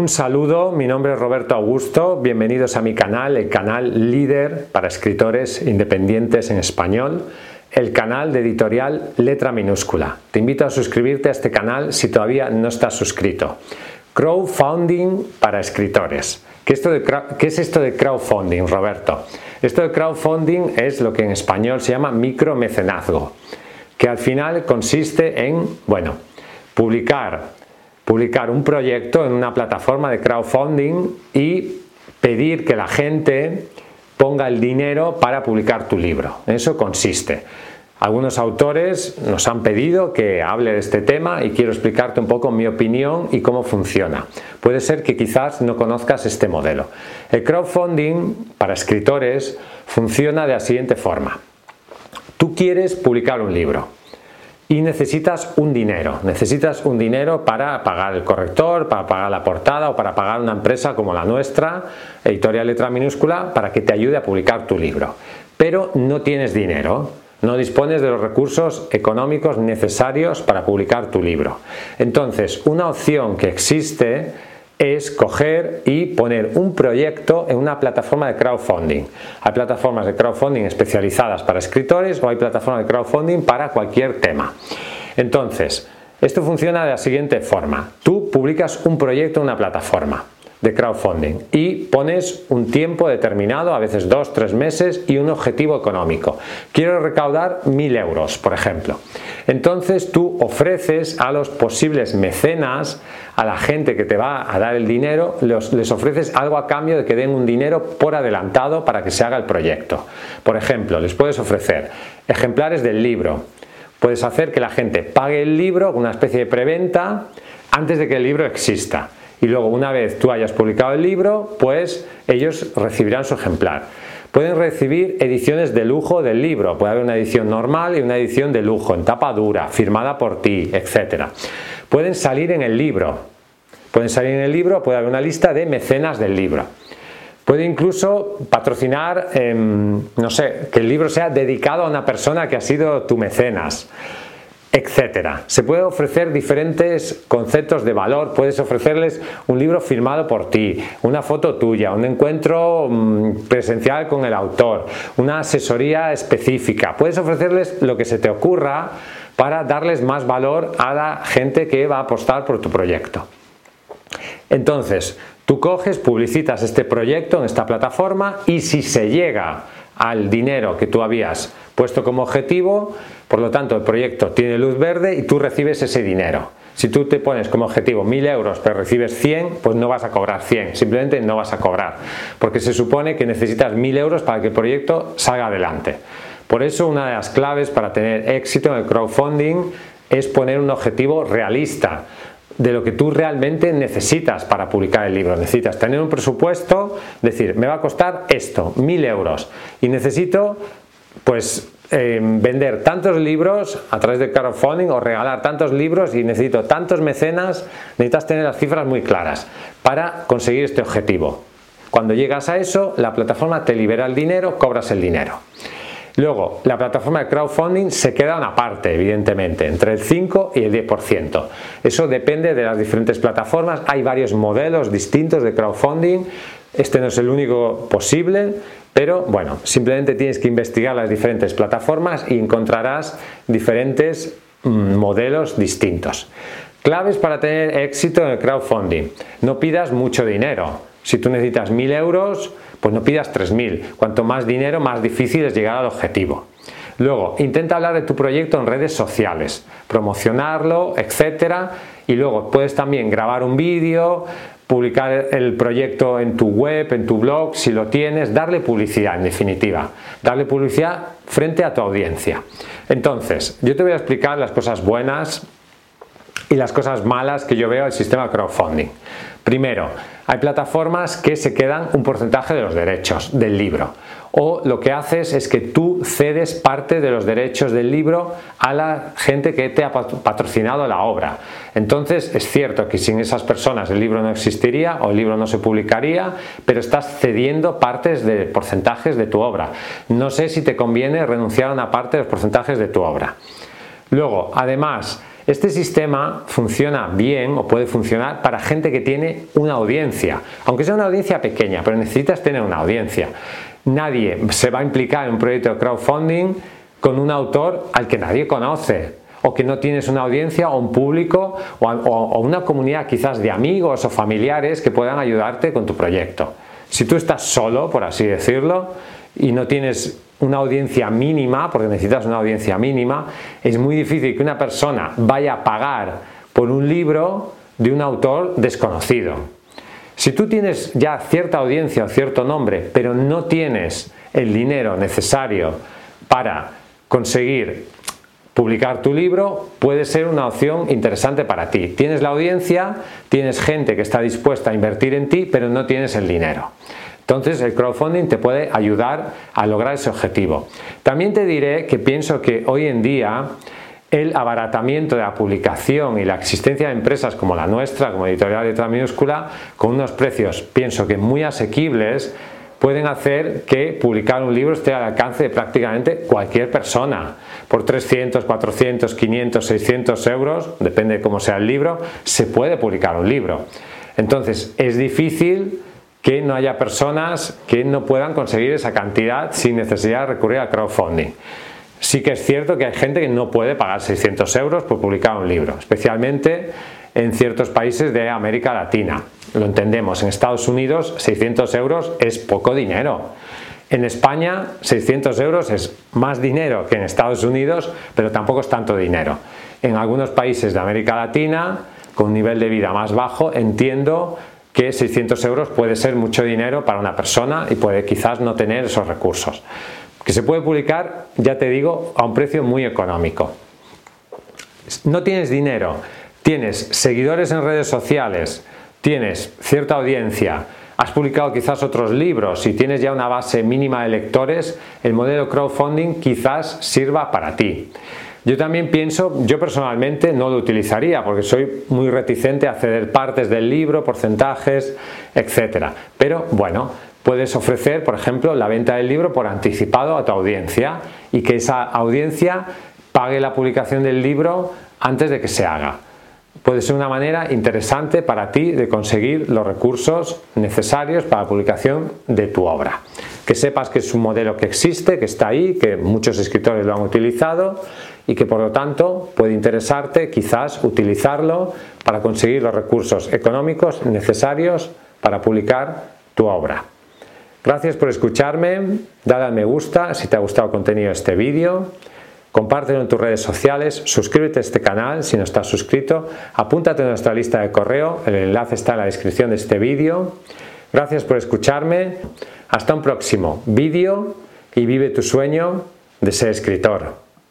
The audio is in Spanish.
Un saludo, mi nombre es Roberto Augusto, bienvenidos a mi canal, el canal líder para escritores independientes en español, el canal de editorial Letra Minúscula. Te invito a suscribirte a este canal si todavía no estás suscrito. Crowdfunding para escritores. ¿Qué, es esto de crowdfunding, Roberto? Esto de crowdfunding es lo que en español se llama micromecenazgo, que al final consiste en, bueno, publicar publicar un proyecto en una plataforma de crowdfunding y pedir que la gente ponga el dinero para publicar tu libro. eso consiste. Algunos autores nos han pedido que hable de este tema y quiero explicarte un poco mi opinión y cómo funciona. Puede ser que quizás no conozcas este modelo. El crowdfunding para escritores funciona de la siguiente forma. Tú quieres publicar un libro y necesitas un dinero. Necesitas un dinero para pagar el corrector, para pagar la portada o para pagar una empresa como la nuestra, editorial letra minúscula, para que te ayude a publicar tu libro. Pero no tienes dinero. No dispones de los recursos económicos necesarios para publicar tu libro. Entonces, una opción que existe es coger y poner un proyecto en una plataforma de crowdfunding. Hay plataformas de crowdfunding especializadas para escritores o hay plataformas de crowdfunding para cualquier tema. Entonces, esto funciona de la siguiente forma. Tú publicas un proyecto en una plataforma de crowdfunding y pones un tiempo determinado, a veces dos, tres meses y un objetivo económico. Quiero recaudar mil euros, por ejemplo. Entonces tú ofreces a los posibles mecenas, a la gente que te va a dar el dinero, les ofreces algo a cambio de que den un dinero por adelantado para que se haga el proyecto. Por ejemplo, les puedes ofrecer ejemplares del libro. Puedes hacer que la gente pague el libro, una especie de preventa, antes de que el libro exista y luego una vez tú hayas publicado el libro, pues ellos recibirán su ejemplar. Pueden recibir ediciones de lujo del libro, puede haber una edición normal y una edición de lujo, en tapa dura, firmada por ti, etc. Pueden salir en el libro, pueden salir en el libro, puede haber una lista de mecenas del libro. Puede incluso patrocinar, em, no sé, que el libro sea dedicado a una persona que ha sido tu mecenas etcétera. Se puede ofrecer diferentes conceptos de valor, puedes ofrecerles un libro firmado por ti, una foto tuya, un encuentro mm, presencial con el autor, una asesoría específica, puedes ofrecerles lo que se te ocurra para darles más valor a la gente que va a apostar por tu proyecto. Entonces, tú coges, publicitas este proyecto en esta plataforma y si se llega al dinero que tú habías puesto como objetivo, por lo tanto el proyecto tiene luz verde y tú recibes ese dinero. Si tú te pones como objetivo 1000 euros pero recibes 100, pues no vas a cobrar 100, simplemente no vas a cobrar, porque se supone que necesitas 1000 euros para que el proyecto salga adelante. Por eso una de las claves para tener éxito en el crowdfunding es poner un objetivo realista de lo que tú realmente necesitas para publicar el libro. Necesitas tener un presupuesto, decir, me va a costar esto, mil euros, y necesito pues em, vender tantos libros a través de crowdfunding o regalar tantos libros y necesito tantos mecenas, necesitas tener las cifras muy claras para conseguir este objetivo. Cuando llegas a eso, la plataforma te libera el dinero, cobras el dinero. Luego, la plataforma de crowdfunding se queda una parte, evidentemente, entre el 5 y el 10%. Eso depende de las diferentes plataformas. Hay varios modelos distintos de crowdfunding. Este no es el único posible, pero bueno, simplemente tienes que investigar las diferentes plataformas y encontrarás diferentes mm, modelos distintos. Claves para tener éxito en el crowdfunding. No pidas mucho dinero. Si tú necesitas 1000 euros, pues no pidas 3000. Cuanto más dinero, más difícil es llegar al objetivo. Luego, intenta hablar de tu proyecto en redes sociales, promocionarlo, etcétera. Y luego puedes también grabar un vídeo, publicar el proyecto en tu web, en tu blog, si lo tienes, darle publicidad en definitiva, darle publicidad frente a tu audiencia. Entonces, yo te voy a explicar las cosas buenas y las cosas malas que yo veo del sistema crowdfunding. Primero, hay plataformas que se quedan un porcentaje de los derechos del libro. O lo que haces es que tú cedes parte de los derechos del libro a la gente que te ha patrocinado la obra. Entonces es cierto que sin esas personas el libro no existiría o el libro no se publicaría, pero estás cediendo partes de porcentajes de tu obra. No sé si te conviene renunciar a una parte de los porcentajes de tu obra. Luego, además, Este sistema funciona bien o puede funcionar para gente que tiene una audiencia, aunque sea una audiencia pequeña, pero necesitas tener una audiencia. Nadie se va a implicar en un proyecto de crowdfunding con un autor al que nadie conoce o que no tienes una audiencia o un público o, una comunidad quizás de amigos o familiares que puedan ayudarte con tu proyecto. Si tú estás solo, por así decirlo, y no tienes una audiencia mínima, porque necesitas una audiencia mínima, es muy difícil que una persona vaya a pagar por un libro de un autor desconocido. Si tú tienes ya cierta audiencia o cierto nombre, pero no tienes el dinero necesario para conseguir publicar tu libro puede ser una opción interesante para ti. Tienes la audiencia, tienes gente que está dispuesta a invertir en ti, pero no tienes el dinero. Entonces el crowdfunding te puede ayudar a lograr ese objetivo. También te diré que pienso que hoy en día el abaratamiento de la publicación y la existencia de empresas como la nuestra, como Editorial Letra Minúscula, con unos precios pienso que muy asequibles, pueden hacer que publicar un libro esté al alcance de prácticamente cualquier persona. Por 300, 400, 500, 600 euros, depende de cómo sea el libro, se puede publicar un libro. Entonces, es difícil que no haya personas que no puedan conseguir esa cantidad sin necesidad de recurrir al crowdfunding. Sí que es cierto que hay gente que no puede pagar 600 euros por publicar un libro, especialmente en ciertos países de América Latina. Lo entendemos, en Estados Unidos 600 euros es poco dinero. En España 600 euros es más dinero que en Estados Unidos, pero tampoco es tanto dinero. En algunos países de América Latina, con un nivel de vida más bajo, entiendo que 600 euros puede ser mucho dinero para una persona y puede quizás no tener esos recursos. Que se puede publicar, ya te digo, a un precio muy económico. No tienes dinero, tienes seguidores en redes sociales, tienes cierta audiencia, has publicado quizás otros libros y tienes ya una base mínima de lectores, el modelo crowdfunding quizás sirva para ti. Yo también pienso, yo personalmente no lo utilizaría porque soy muy reticente a ceder partes del libro, porcentajes, etcétera. Pero bueno, puedes ofrecer, por ejemplo, la venta del libro por anticipado a tu audiencia y que esa audiencia pague la publicación del libro antes de que se haga puede ser una manera interesante para ti de conseguir los recursos necesarios para la publicación de tu obra. Que sepas que es un modelo que existe, que está ahí, que muchos escritores lo han utilizado y que por lo tanto puede interesarte quizás utilizarlo para conseguir los recursos económicos necesarios para publicar tu obra. Gracias por escucharme, dale al me gusta si te ha gustado el contenido de este vídeo Compártelo en tus redes sociales, suscríbete a este canal si no estás suscrito, apúntate a nuestra lista de correo, el enlace está en la descripción de este vídeo. Gracias por escucharme, hasta un próximo vídeo y vive tu sueño de ser escritor.